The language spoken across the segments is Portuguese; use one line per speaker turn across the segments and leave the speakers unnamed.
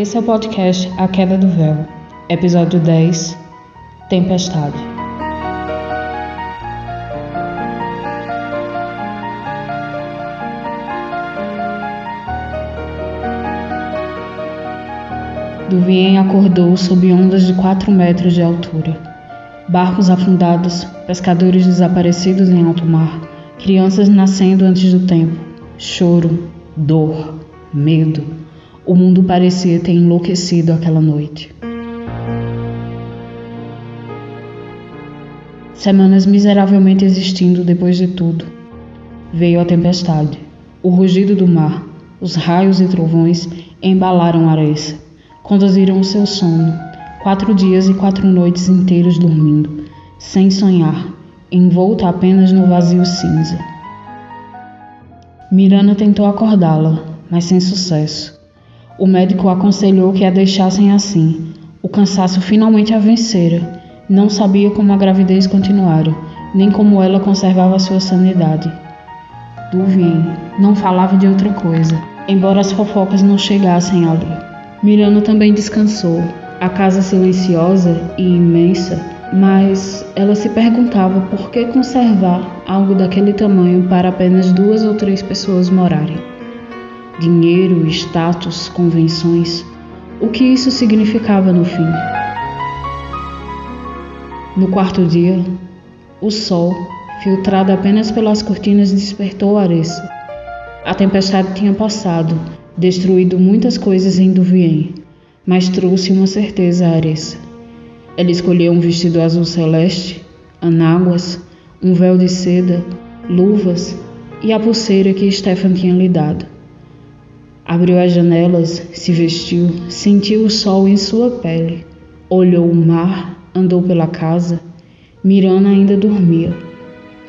Esse é o podcast A Queda do Véu, episódio 10 Tempestade. Duvien acordou sob ondas de 4 metros de altura. Barcos afundados, pescadores desaparecidos em alto mar, crianças nascendo antes do tempo, choro, dor, medo. O mundo parecia ter enlouquecido aquela noite. Semanas miseravelmente existindo depois de tudo. Veio a tempestade. O rugido do mar, os raios e trovões embalaram Areça. Conduziram o seu sono. Quatro dias e quatro noites inteiros dormindo, sem sonhar, envolta apenas no vazio cinza. Mirana tentou acordá-la, mas sem sucesso. O médico aconselhou que a deixassem assim. O cansaço finalmente a vencera. Não sabia como a gravidez continuara, nem como ela conservava sua sanidade. Duvien não falava de outra coisa, embora as fofocas não chegassem ali. Mirano também descansou. A casa silenciosa e imensa, mas ela se perguntava por que conservar algo daquele tamanho para apenas duas ou três pessoas morarem dinheiro, status, convenções, o que isso significava no fim. No quarto dia, o sol, filtrado apenas pelas cortinas, despertou Aressa. A tempestade tinha passado, destruído muitas coisas em Duvien, mas trouxe uma certeza a Aressa. Ela escolheu um vestido azul celeste, anáguas, um véu de seda, luvas e a pulseira que Stefan tinha lhe dado. Abriu as janelas, se vestiu, sentiu o sol em sua pele, olhou o mar, andou pela casa. Mirana ainda dormia.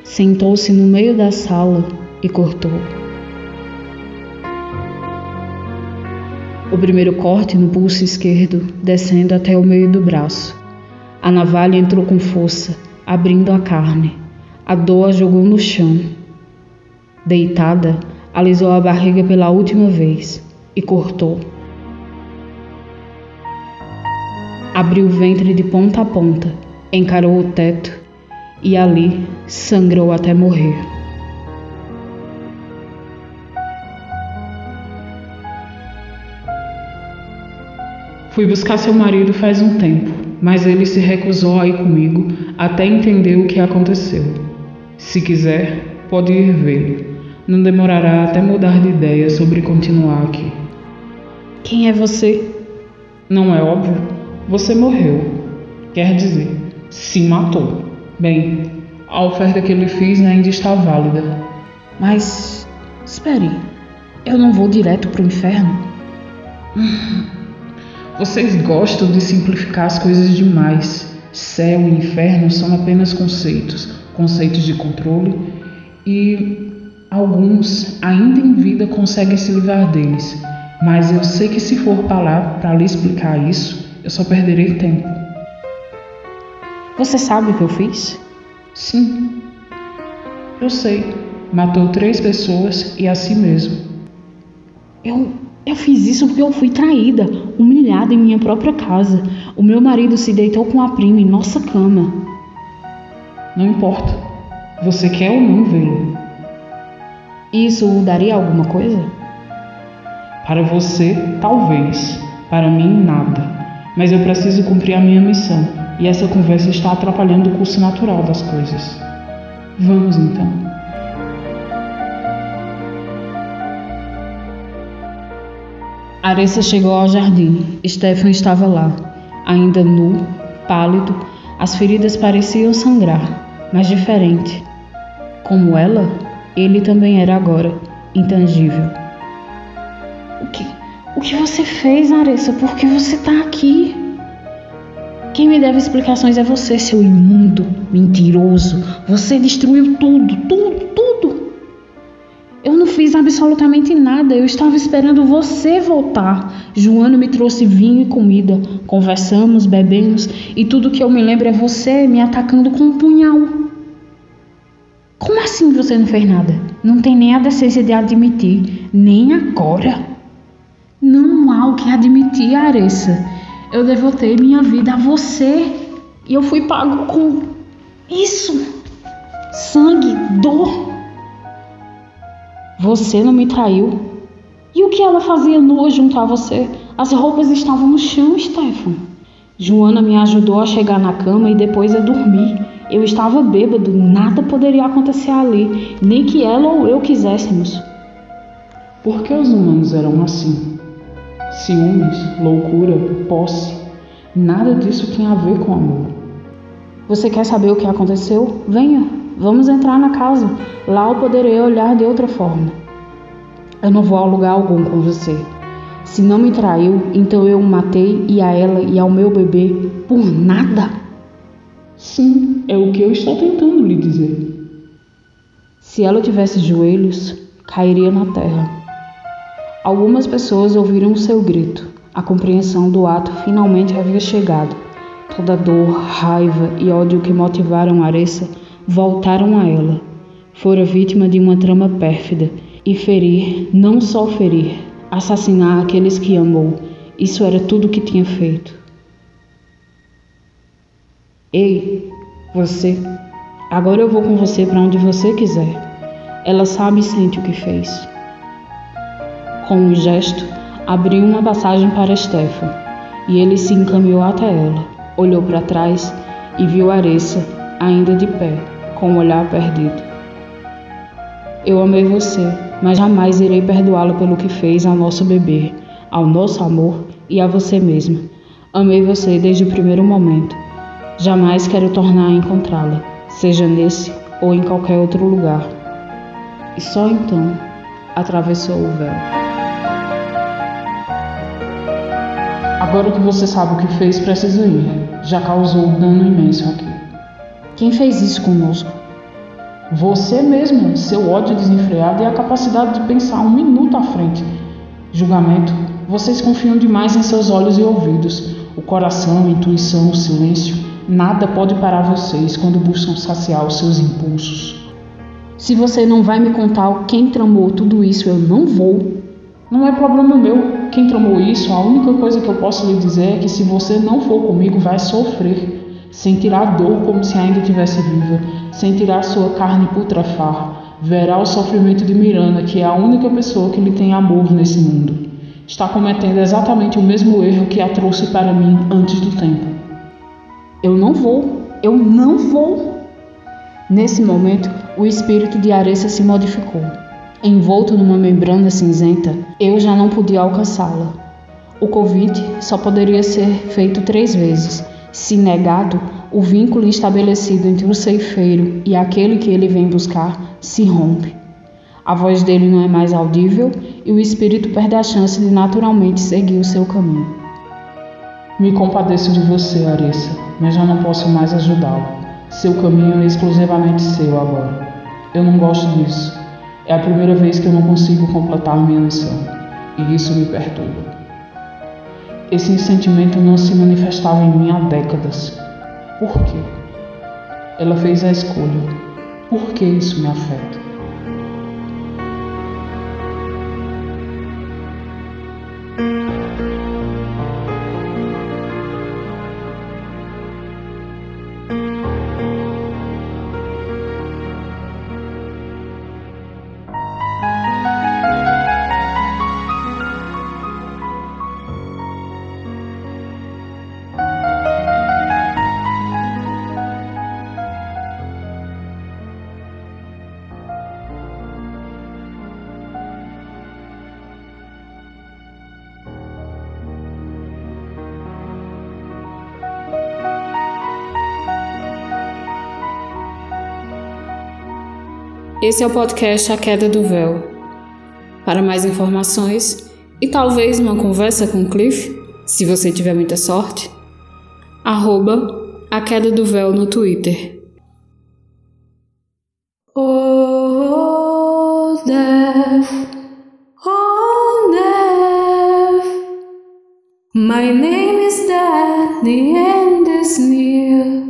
Sentou-se no meio da sala e cortou. O primeiro corte no pulso esquerdo, descendo até o meio do braço. A navalha entrou com força, abrindo a carne. A dor a jogou no chão. Deitada, alisou a barriga pela última vez e cortou. Abriu o ventre de ponta a ponta, encarou o teto e ali sangrou até morrer. Fui buscar seu marido faz um tempo, mas ele se recusou a ir comigo até entender o que aconteceu. Se quiser, pode ir vê-lo. Não demorará até mudar de ideia sobre continuar aqui.
Quem é você?
Não é óbvio? Você morreu. Quer dizer, se matou. Bem, a oferta que lhe fiz ainda está válida.
Mas. espere. Eu não vou direto para o inferno?
Vocês gostam de simplificar as coisas demais. Céu e inferno são apenas conceitos conceitos de controle e Alguns, ainda em vida, conseguem se livrar deles, mas eu sei que se for lá para lhe explicar isso, eu só perderei tempo.
Você sabe o que eu fiz?
Sim, eu sei. Matou três pessoas e a si mesmo.
Eu, eu fiz isso porque eu fui traída, humilhada em minha própria casa. O meu marido se deitou com a prima em nossa cama.
Não importa. Você quer ou não vê-lo.
Isso daria alguma coisa?
Para você, talvez. Para mim, nada. Mas eu preciso cumprir a minha missão e essa conversa está atrapalhando o curso natural das coisas. Vamos então.
Aressa chegou ao jardim. Stefan estava lá, ainda nu, pálido. As feridas pareciam sangrar, mas diferente. Como ela, ele também era agora intangível. O que, o que você fez, Aressa? Por que você está aqui? Quem me deve explicações é você, seu imundo, mentiroso. Você destruiu tudo, tudo, tudo. Eu não fiz absolutamente nada. Eu estava esperando você voltar. Joana me trouxe vinho e comida. Conversamos, bebemos e tudo que eu me lembro é você me atacando com um punhal. Como assim você não fez nada? Não tem nem a decência de admitir, nem agora. Não
mal que admitir, Aressa. Eu devotei minha vida a você e eu fui pago com isso. Sangue, dor. Você não me traiu. E o que ela fazia nua junto a você? As roupas estavam no chão, Stefan. Joana me ajudou a chegar na cama e depois a dormir. Eu estava bêbado, nada poderia acontecer ali, nem que ela ou eu quiséssemos.
Por que os humanos eram assim? Ciúmes, loucura, posse, nada disso tinha a ver com amor.
Você quer saber o que aconteceu? Venha, vamos entrar na casa. Lá eu poderei olhar de outra forma. Eu não vou a lugar algum com você. Se não me traiu, então eu o matei e a ela e ao meu bebê por nada?
Sim, é o que eu estou tentando lhe dizer.
Se ela tivesse joelhos, cairia na terra. Algumas pessoas ouviram seu grito. A compreensão do ato finalmente havia chegado. Toda dor, raiva e ódio que motivaram Aressa voltaram a ela. Fora vítima de uma trama pérfida e ferir, não só ferir, assassinar aqueles que amou. Isso era tudo o que tinha feito. Ei, você, agora eu vou com você para onde você quiser. Ela sabe e sente o que fez. Com um gesto, abriu uma passagem para Stefan e ele se encaminhou até ela. Olhou para trás e viu Aressa ainda de pé, com o olhar perdido. Eu amei você, mas jamais irei perdoá-lo pelo que fez ao nosso bebê, ao nosso amor e a você mesma. Amei você desde o primeiro momento. Jamais quero tornar a encontrá-la, seja nesse ou em qualquer outro lugar. E só então atravessou o véu.
Agora que você sabe o que fez, precisa ir. Já causou um dano imenso aqui.
Quem fez isso conosco?
Você mesmo, seu ódio desenfreado e a capacidade de pensar um minuto à frente. Julgamento, vocês confiam demais em seus olhos e ouvidos. O coração, a intuição, o silêncio, nada pode parar vocês quando buscam saciar os seus impulsos.
Se você não vai me contar quem tramou tudo isso, eu não vou.
Não é problema meu. Quem tramou isso, a única coisa que eu posso lhe dizer é que se você não for comigo, vai sofrer sentirá dor como se ainda tivesse viva, sentirá sua carne putrefar, verá o sofrimento de Miranda, que é a única pessoa que lhe tem amor nesse mundo. Está cometendo exatamente o mesmo erro que a trouxe para mim antes do tempo.
Eu não vou, eu não vou. Nesse momento, o espírito de Aressa se modificou. Envolto numa membrana cinzenta, eu já não podia alcançá-la. O convite só poderia ser feito três vezes, se negado, o vínculo estabelecido entre o ceifeiro e aquele que ele vem buscar se rompe. A voz dele não é mais audível e o espírito perde a chance de naturalmente seguir o seu caminho.
Me compadeço de você, Arissa, mas já não posso mais ajudá-lo. Seu caminho é exclusivamente seu agora. Eu não gosto disso. É a primeira vez que eu não consigo completar minha missão, e isso me perturba. Esse sentimento não se manifestava em mim há décadas. Por quê? Ela fez a escolha. Por que isso me afeta?
Esse é o podcast A Queda do Véu. Para mais informações e talvez uma conversa com Cliff, se você tiver muita sorte, arroba A Queda do Véu no Twitter. Oh, death, oh, death, my name is death, the end is near.